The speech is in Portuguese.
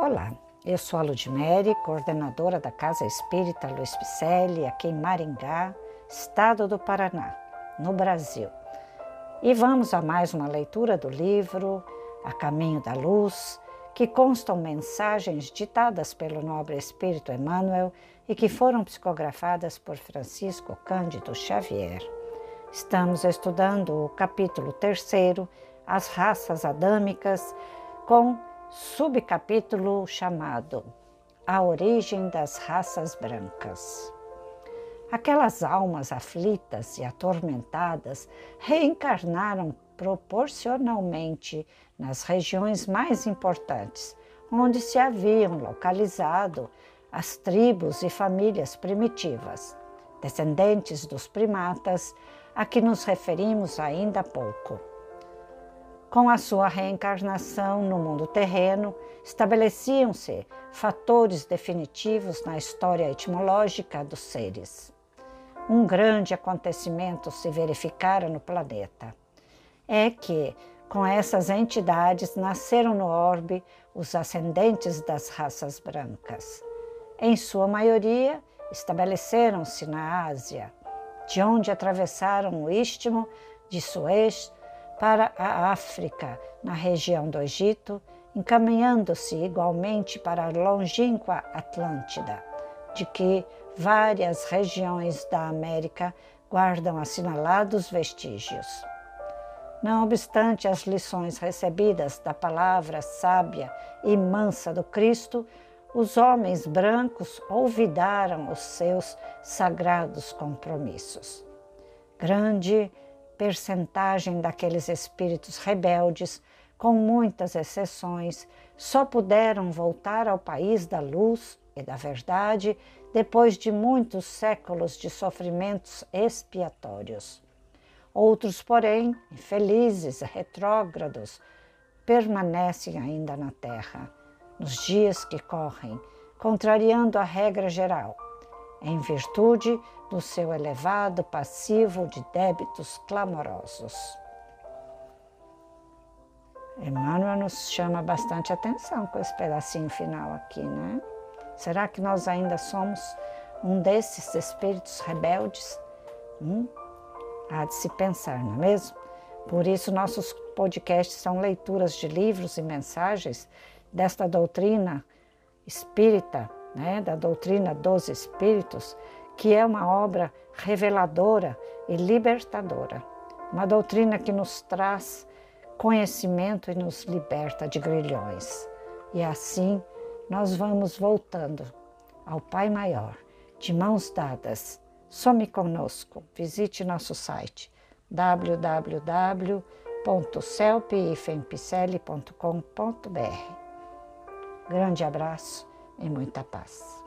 Olá, eu sou a Ludmere, coordenadora da Casa Espírita Luiz Picelli, aqui em Maringá, estado do Paraná, no Brasil. E vamos a mais uma leitura do livro A Caminho da Luz, que constam mensagens ditadas pelo nobre Espírito Emmanuel e que foram psicografadas por Francisco Cândido Xavier. Estamos estudando o capítulo terceiro, As Raças Adâmicas, com subcapítulo chamado A Origem das Raças Brancas. Aquelas almas aflitas e atormentadas reencarnaram proporcionalmente nas regiões mais importantes, onde se haviam localizado as tribos e famílias primitivas, descendentes dos primatas, a que nos referimos ainda há pouco. Com a sua reencarnação no mundo terreno, estabeleciam-se fatores definitivos na história etimológica dos seres. Um grande acontecimento se verificara no planeta. É que, com essas entidades, nasceram no orbe os ascendentes das raças brancas. Em sua maioria, estabeleceram-se na Ásia, de onde atravessaram o istmo de Suez para a África, na região do Egito, encaminhando-se igualmente para a longínqua Atlântida, de que várias regiões da América guardam assinalados vestígios. Não obstante as lições recebidas da palavra sábia e mansa do Cristo, os homens brancos olvidaram os seus sagrados compromissos. Grande percentagem daqueles espíritos rebeldes, com muitas exceções, só puderam voltar ao país da luz e da verdade depois de muitos séculos de sofrimentos expiatórios. Outros, porém, infelizes, retrógrados, permanecem ainda na terra, nos dias que correm, contrariando a regra geral em virtude do seu elevado passivo de débitos clamorosos. Emmanuel nos chama bastante atenção com esse pedacinho final aqui, né? Será que nós ainda somos um desses espíritos rebeldes? Hum? Há de se pensar, não é mesmo? Por isso, nossos podcasts são leituras de livros e mensagens desta doutrina espírita né, da doutrina dos Espíritos, que é uma obra reveladora e libertadora. Uma doutrina que nos traz conhecimento e nos liberta de grilhões. E assim nós vamos voltando ao Pai Maior, de mãos dadas. Some conosco. Visite nosso site www.celpifempicele.com.br. Grande abraço e muita paz.